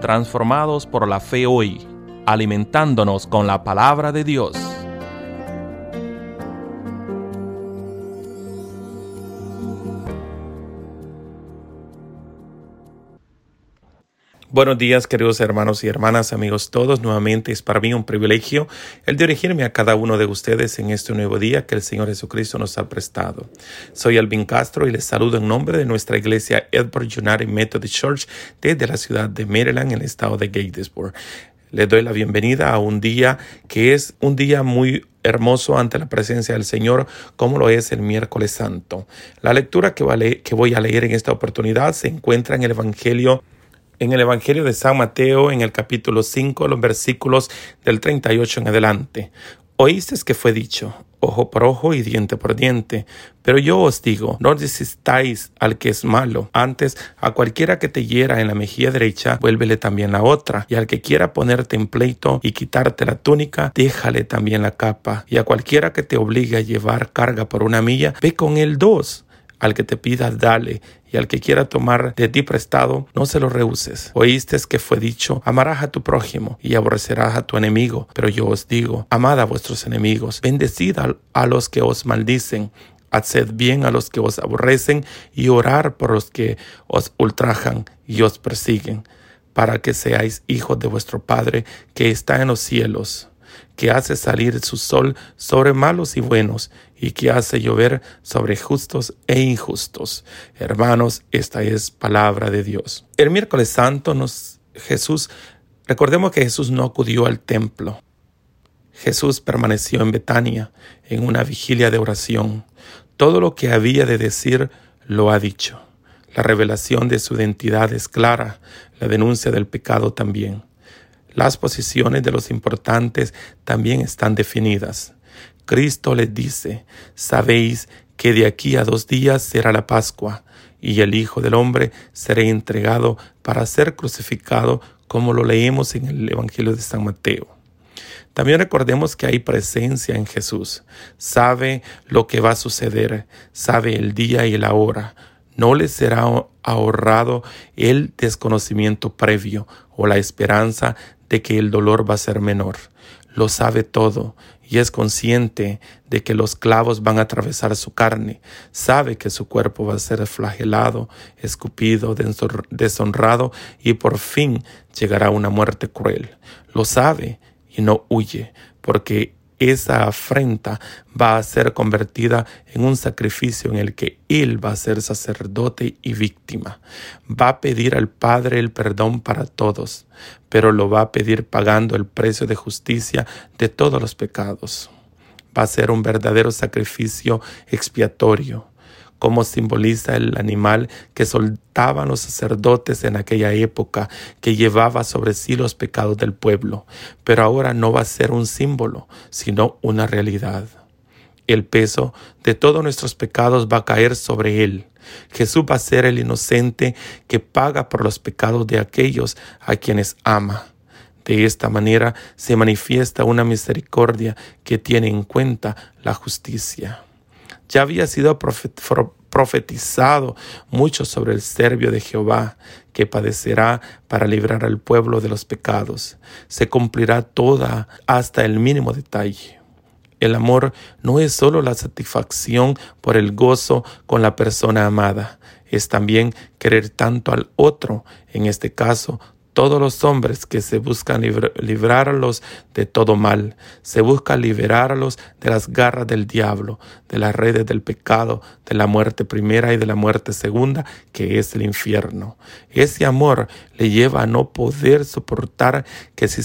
transformados por la fe hoy, alimentándonos con la palabra de Dios. Buenos días, queridos hermanos y hermanas, amigos todos. Nuevamente es para mí un privilegio el dirigirme a cada uno de ustedes en este nuevo día que el Señor Jesucristo nos ha prestado. Soy Alvin Castro y les saludo en nombre de nuestra iglesia Edward United Methodist Church desde la ciudad de Maryland, en el estado de Gatesburg. Les doy la bienvenida a un día que es un día muy hermoso ante la presencia del Señor, como lo es el miércoles santo. La lectura que, que voy a leer en esta oportunidad se encuentra en el Evangelio en el Evangelio de San Mateo, en el capítulo 5, los versículos del 38 en adelante. Oíste que fue dicho, ojo por ojo y diente por diente. Pero yo os digo, no desistáis al que es malo. Antes, a cualquiera que te hiera en la mejilla derecha, vuélvele también la otra. Y al que quiera ponerte en pleito y quitarte la túnica, déjale también la capa. Y a cualquiera que te obligue a llevar carga por una milla, ve con él dos. Al que te pidas, dale, y al que quiera tomar de ti prestado, no se lo rehuses. Oíste que fue dicho, amarás a tu prójimo y aborrecerás a tu enemigo. Pero yo os digo, amad a vuestros enemigos, bendecid a, los que os maldicen, haced bien a los que os aborrecen y orar por los que os ultrajan y os persiguen, para que seáis hijos de vuestro Padre que está en los cielos que hace salir su sol sobre malos y buenos, y que hace llover sobre justos e injustos. Hermanos, esta es palabra de Dios. El miércoles santo nos Jesús, recordemos que Jesús no acudió al templo. Jesús permaneció en Betania en una vigilia de oración. Todo lo que había de decir lo ha dicho. La revelación de su identidad es clara, la denuncia del pecado también. Las posiciones de los importantes también están definidas. Cristo les dice, sabéis que de aquí a dos días será la Pascua, y el Hijo del Hombre será entregado para ser crucificado, como lo leemos en el Evangelio de San Mateo. También recordemos que hay presencia en Jesús. Sabe lo que va a suceder, sabe el día y la hora. No le será ahorrado el desconocimiento previo o la esperanza de que el dolor va a ser menor. Lo sabe todo y es consciente de que los clavos van a atravesar su carne. Sabe que su cuerpo va a ser flagelado, escupido, deshonrado y por fin llegará una muerte cruel. Lo sabe y no huye porque esa afrenta va a ser convertida en un sacrificio en el que Él va a ser sacerdote y víctima. Va a pedir al Padre el perdón para todos, pero lo va a pedir pagando el precio de justicia de todos los pecados. Va a ser un verdadero sacrificio expiatorio como simboliza el animal que soltaban los sacerdotes en aquella época, que llevaba sobre sí los pecados del pueblo. Pero ahora no va a ser un símbolo, sino una realidad. El peso de todos nuestros pecados va a caer sobre él. Jesús va a ser el inocente que paga por los pecados de aquellos a quienes ama. De esta manera se manifiesta una misericordia que tiene en cuenta la justicia ya había sido profetizado mucho sobre el serbio de Jehová, que padecerá para librar al pueblo de los pecados. Se cumplirá toda hasta el mínimo detalle. El amor no es solo la satisfacción por el gozo con la persona amada, es también querer tanto al otro, en este caso todos los hombres que se buscan librarlos de todo mal, se busca liberarlos de las garras del diablo, de las redes del pecado, de la muerte primera y de la muerte segunda, que es el infierno. Ese amor le lleva a no poder soportar que se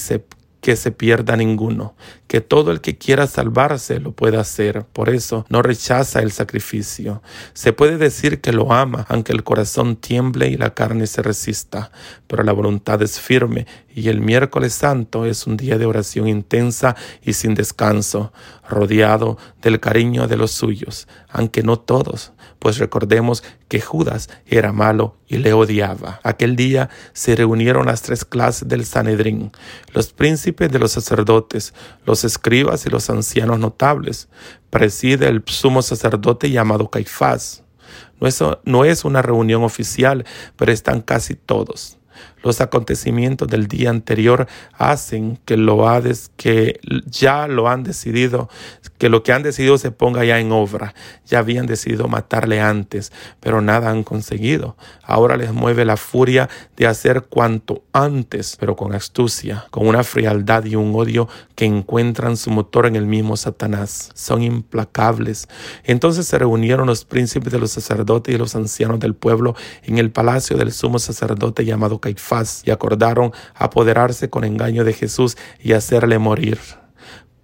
que se pierda ninguno, que todo el que quiera salvarse lo pueda hacer. Por eso no rechaza el sacrificio. Se puede decir que lo ama, aunque el corazón tiemble y la carne se resista, pero la voluntad es firme y el miércoles santo es un día de oración intensa y sin descanso, rodeado del cariño de los suyos, aunque no todos, pues recordemos que Judas era malo y le odiaba. Aquel día se reunieron las tres clases del Sanedrín, los príncipes de los sacerdotes, los escribas y los ancianos notables. Preside el sumo sacerdote llamado Caifás. No es, no es una reunión oficial, pero están casi todos. Los acontecimientos del día anterior hacen que lo que ya lo han decidido, que lo que han decidido se ponga ya en obra. Ya habían decidido matarle antes, pero nada han conseguido. Ahora les mueve la furia de hacer cuanto antes, pero con astucia, con una frialdad y un odio que encuentran su motor en el mismo Satanás. Son implacables. Entonces se reunieron los príncipes de los sacerdotes y los ancianos del pueblo en el palacio del sumo sacerdote llamado Caifás y acordaron apoderarse con engaño de Jesús y hacerle morir.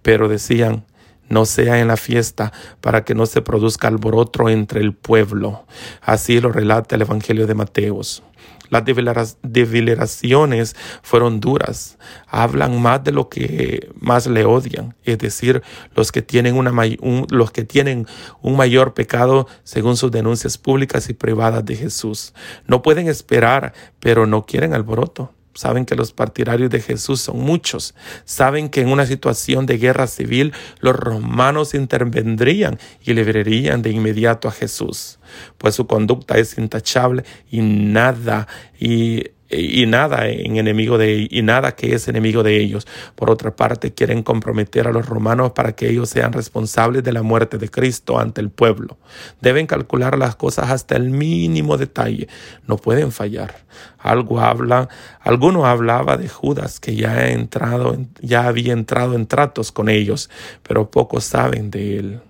Pero decían, no sea en la fiesta, para que no se produzca alboroto entre el pueblo. Así lo relata el Evangelio de Mateos. Las devileraciones fueron duras. Hablan más de lo que más le odian, es decir, los que tienen, una, los que tienen un mayor pecado según sus denuncias públicas y privadas de Jesús. No pueden esperar, pero no quieren alboroto. Saben que los partidarios de Jesús son muchos. Saben que en una situación de guerra civil los romanos intervendrían y liberarían de inmediato a Jesús, pues su conducta es intachable y nada y y nada en enemigo de y nada que es enemigo de ellos. Por otra parte, quieren comprometer a los romanos para que ellos sean responsables de la muerte de Cristo ante el pueblo. Deben calcular las cosas hasta el mínimo detalle. No pueden fallar. Algo habla, alguno hablaba de Judas que ya ha entrado, ya había entrado en tratos con ellos, pero pocos saben de él.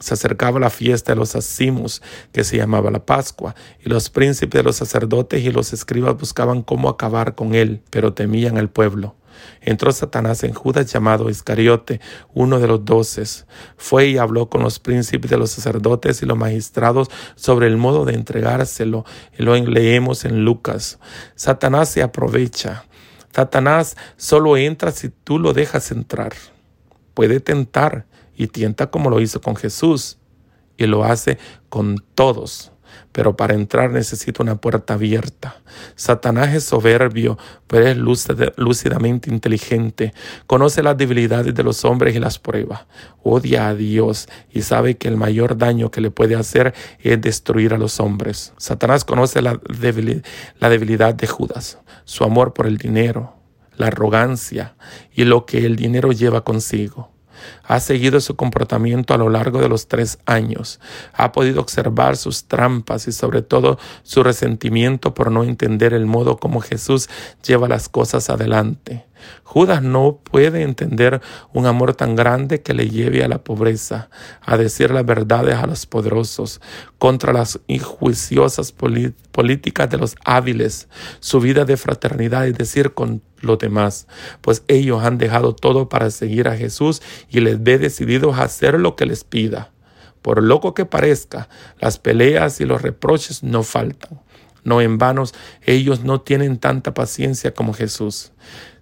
Se acercaba la fiesta de los asimos, que se llamaba la Pascua, y los príncipes los sacerdotes y los escribas buscaban cómo acabar con él, pero temían al pueblo. Entró Satanás en Judas llamado Iscariote, uno de los doces. Fue y habló con los príncipes de los sacerdotes y los magistrados sobre el modo de entregárselo. Y lo leemos en Lucas. Satanás se aprovecha. Satanás solo entra si tú lo dejas entrar. Puede tentar, y tienta como lo hizo con Jesús y lo hace con todos. Pero para entrar necesita una puerta abierta. Satanás es soberbio, pero es lúcidamente inteligente. Conoce las debilidades de los hombres y las prueba. Odia a Dios y sabe que el mayor daño que le puede hacer es destruir a los hombres. Satanás conoce la debilidad de Judas, su amor por el dinero, la arrogancia y lo que el dinero lleva consigo. Ha seguido su comportamiento a lo largo de los tres años. Ha podido observar sus trampas y sobre todo su resentimiento por no entender el modo como Jesús lleva las cosas adelante. Judas no puede entender un amor tan grande que le lleve a la pobreza, a decir las verdades a los poderosos, contra las injuiciosas políticas de los hábiles, su vida de fraternidad y decir con los demás, pues ellos han dejado todo para seguir a Jesús y les ve decididos a hacer lo que les pida. Por loco que parezca, las peleas y los reproches no faltan. No en vanos, ellos no tienen tanta paciencia como Jesús.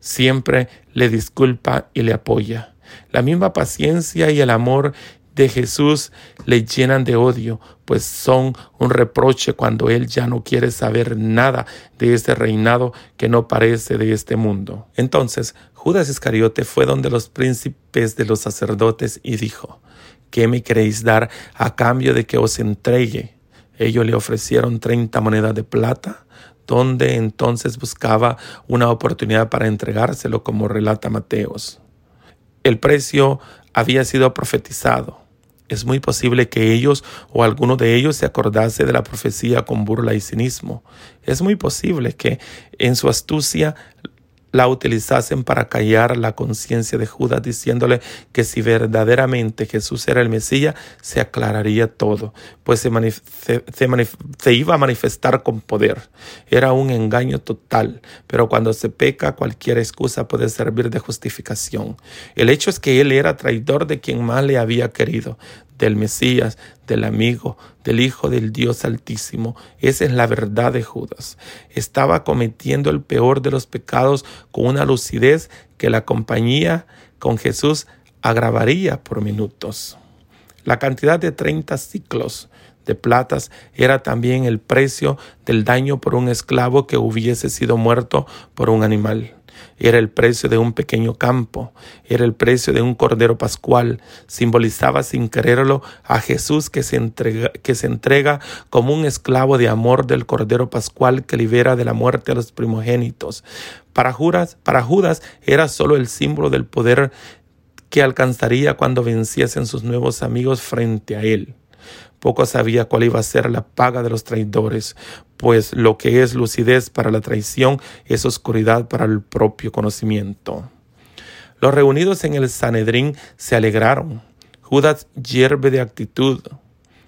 Siempre le disculpa y le apoya. La misma paciencia y el amor de Jesús le llenan de odio, pues son un reproche cuando Él ya no quiere saber nada de este reinado que no parece de este mundo. Entonces Judas Iscariote fue donde los príncipes de los sacerdotes y dijo, ¿qué me queréis dar a cambio de que os entregue? Ellos le ofrecieron treinta monedas de plata, donde entonces buscaba una oportunidad para entregárselo, como relata Mateos. El precio había sido profetizado. Es muy posible que ellos o alguno de ellos se acordase de la profecía con burla y cinismo. Es muy posible que en su astucia la utilizasen para callar la conciencia de Judas, diciéndole que si verdaderamente Jesús era el Mesías, se aclararía todo, pues se, se, iba a manifestar con poder. Era un engaño total, pero cuando se peca, cualquier excusa puede servir de justificación. El hecho es que él era traidor de quien más le había querido, del Mesías, del amigo, del Hijo del Dios Altísimo. Esa es la verdad de Judas. Estaba cometiendo el peor de los pecados con una lucidez que la compañía con Jesús agravaría por minutos. La cantidad de 30 ciclos de platas era también el precio del daño por un esclavo que hubiese sido muerto por un animal. Era el precio de un pequeño campo, era el precio de un cordero pascual, simbolizaba sin quererlo a Jesús que se, entrega, que se entrega como un esclavo de amor del cordero pascual que libera de la muerte a los primogénitos. Para Judas, para Judas era solo el símbolo del poder que alcanzaría cuando venciesen sus nuevos amigos frente a él. Poco sabía cuál iba a ser la paga de los traidores, pues lo que es lucidez para la traición es oscuridad para el propio conocimiento. Los reunidos en el Sanedrín se alegraron. Judas hierve de actitud.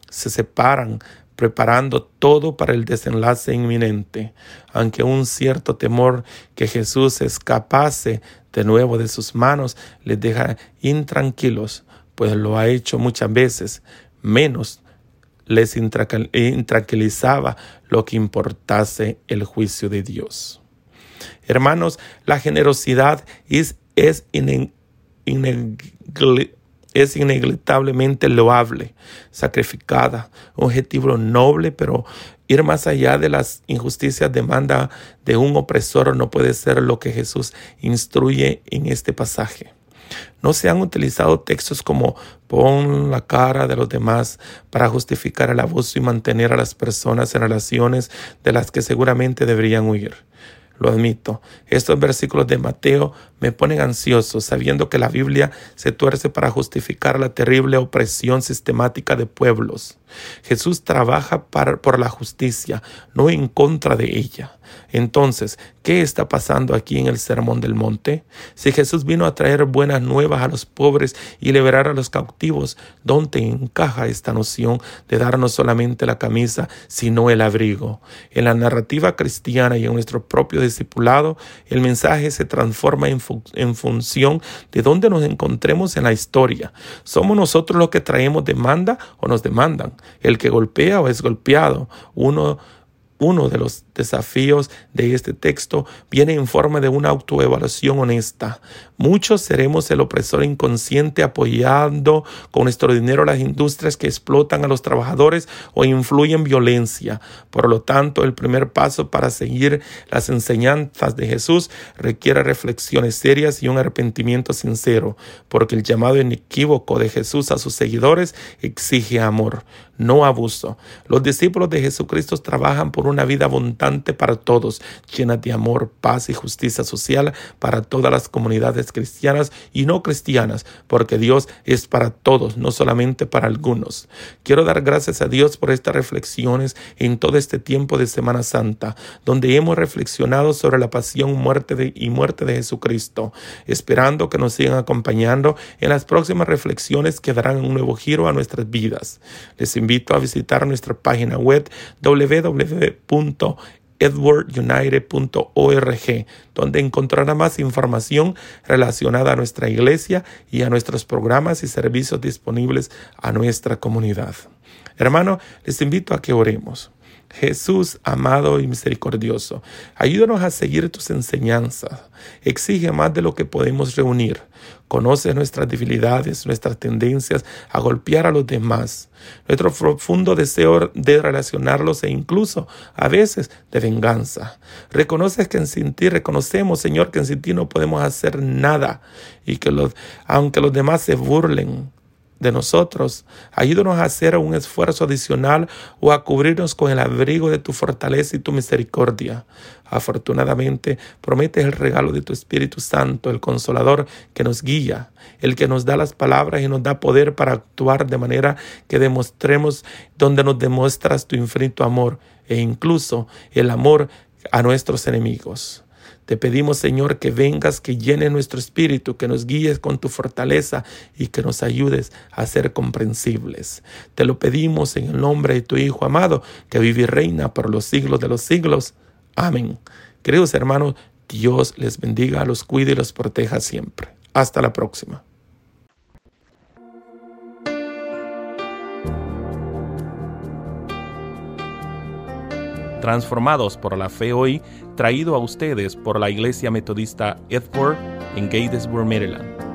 Se separan, preparando todo para el desenlace inminente, aunque un cierto temor que Jesús escapase de nuevo de sus manos les deja intranquilos, pues lo ha hecho muchas veces, menos les intranquilizaba lo que importase el juicio de Dios. Hermanos, la generosidad es, es, es loable, sacrificada, objetivo noble, pero ir más allá de las injusticias demanda de un opresor no puede ser lo que Jesús instruye en este pasaje. No se han utilizado textos como pon la cara de los demás para justificar el abuso y mantener a las personas en relaciones de las que seguramente deberían huir. Lo admito, estos versículos de Mateo me ponen ansioso sabiendo que la Biblia se tuerce para justificar la terrible opresión sistemática de pueblos. Jesús trabaja por la justicia, no en contra de ella. Entonces, ¿qué está pasando aquí en el Sermón del Monte? Si Jesús vino a traer buenas nuevas a los pobres y liberar a los cautivos, ¿dónde encaja esta noción de darnos solamente la camisa, sino el abrigo? En la narrativa cristiana y en nuestro propio discipulado, el mensaje se transforma en, en función de dónde nos encontremos en la historia. ¿Somos nosotros los que traemos demanda o nos demandan? ¿El que golpea o es golpeado? Uno uno de los desafíos de este texto viene en forma de una autoevaluación honesta. Muchos seremos el opresor inconsciente apoyando con nuestro dinero las industrias que explotan a los trabajadores o influyen violencia. Por lo tanto, el primer paso para seguir las enseñanzas de Jesús requiere reflexiones serias y un arrepentimiento sincero, porque el llamado inequívoco de Jesús a sus seguidores exige amor, no abuso. Los discípulos de Jesucristo trabajan por una vida abundante para todos, llena de amor, paz y justicia social para todas las comunidades cristianas y no cristianas, porque Dios es para todos, no solamente para algunos. Quiero dar gracias a Dios por estas reflexiones en todo este tiempo de Semana Santa, donde hemos reflexionado sobre la pasión muerte y muerte de Jesucristo, esperando que nos sigan acompañando en las próximas reflexiones que darán un nuevo giro a nuestras vidas. Les invito a visitar nuestra página web www.edwardunited.org, donde encontrará más información relacionada a nuestra iglesia y a nuestros programas y servicios disponibles a nuestra comunidad. Hermano, les invito a que oremos. Jesús, amado y misericordioso, ayúdanos a seguir tus enseñanzas. Exige más de lo que podemos reunir. Conoce nuestras debilidades, nuestras tendencias a golpear a los demás, nuestro profundo deseo de relacionarlos e incluso a veces de venganza. Reconoces que sin ti, reconocemos, Señor, que sin ti no podemos hacer nada y que los, aunque los demás se burlen, de nosotros. Ayúdanos a hacer un esfuerzo adicional o a cubrirnos con el abrigo de tu fortaleza y tu misericordia. Afortunadamente, prometes el regalo de tu Espíritu Santo, el consolador que nos guía, el que nos da las palabras y nos da poder para actuar de manera que demostremos donde nos demuestras tu infinito amor e incluso el amor a nuestros enemigos. Te pedimos, Señor, que vengas, que llene nuestro espíritu, que nos guíes con tu fortaleza y que nos ayudes a ser comprensibles. Te lo pedimos en el nombre de tu Hijo amado, que vive y reina por los siglos de los siglos. Amén. Queridos hermanos, Dios les bendiga, los cuide y los proteja siempre. Hasta la próxima. Transformados por la fe hoy, traído a ustedes por la Iglesia Metodista Edward en Gatesburg, Maryland.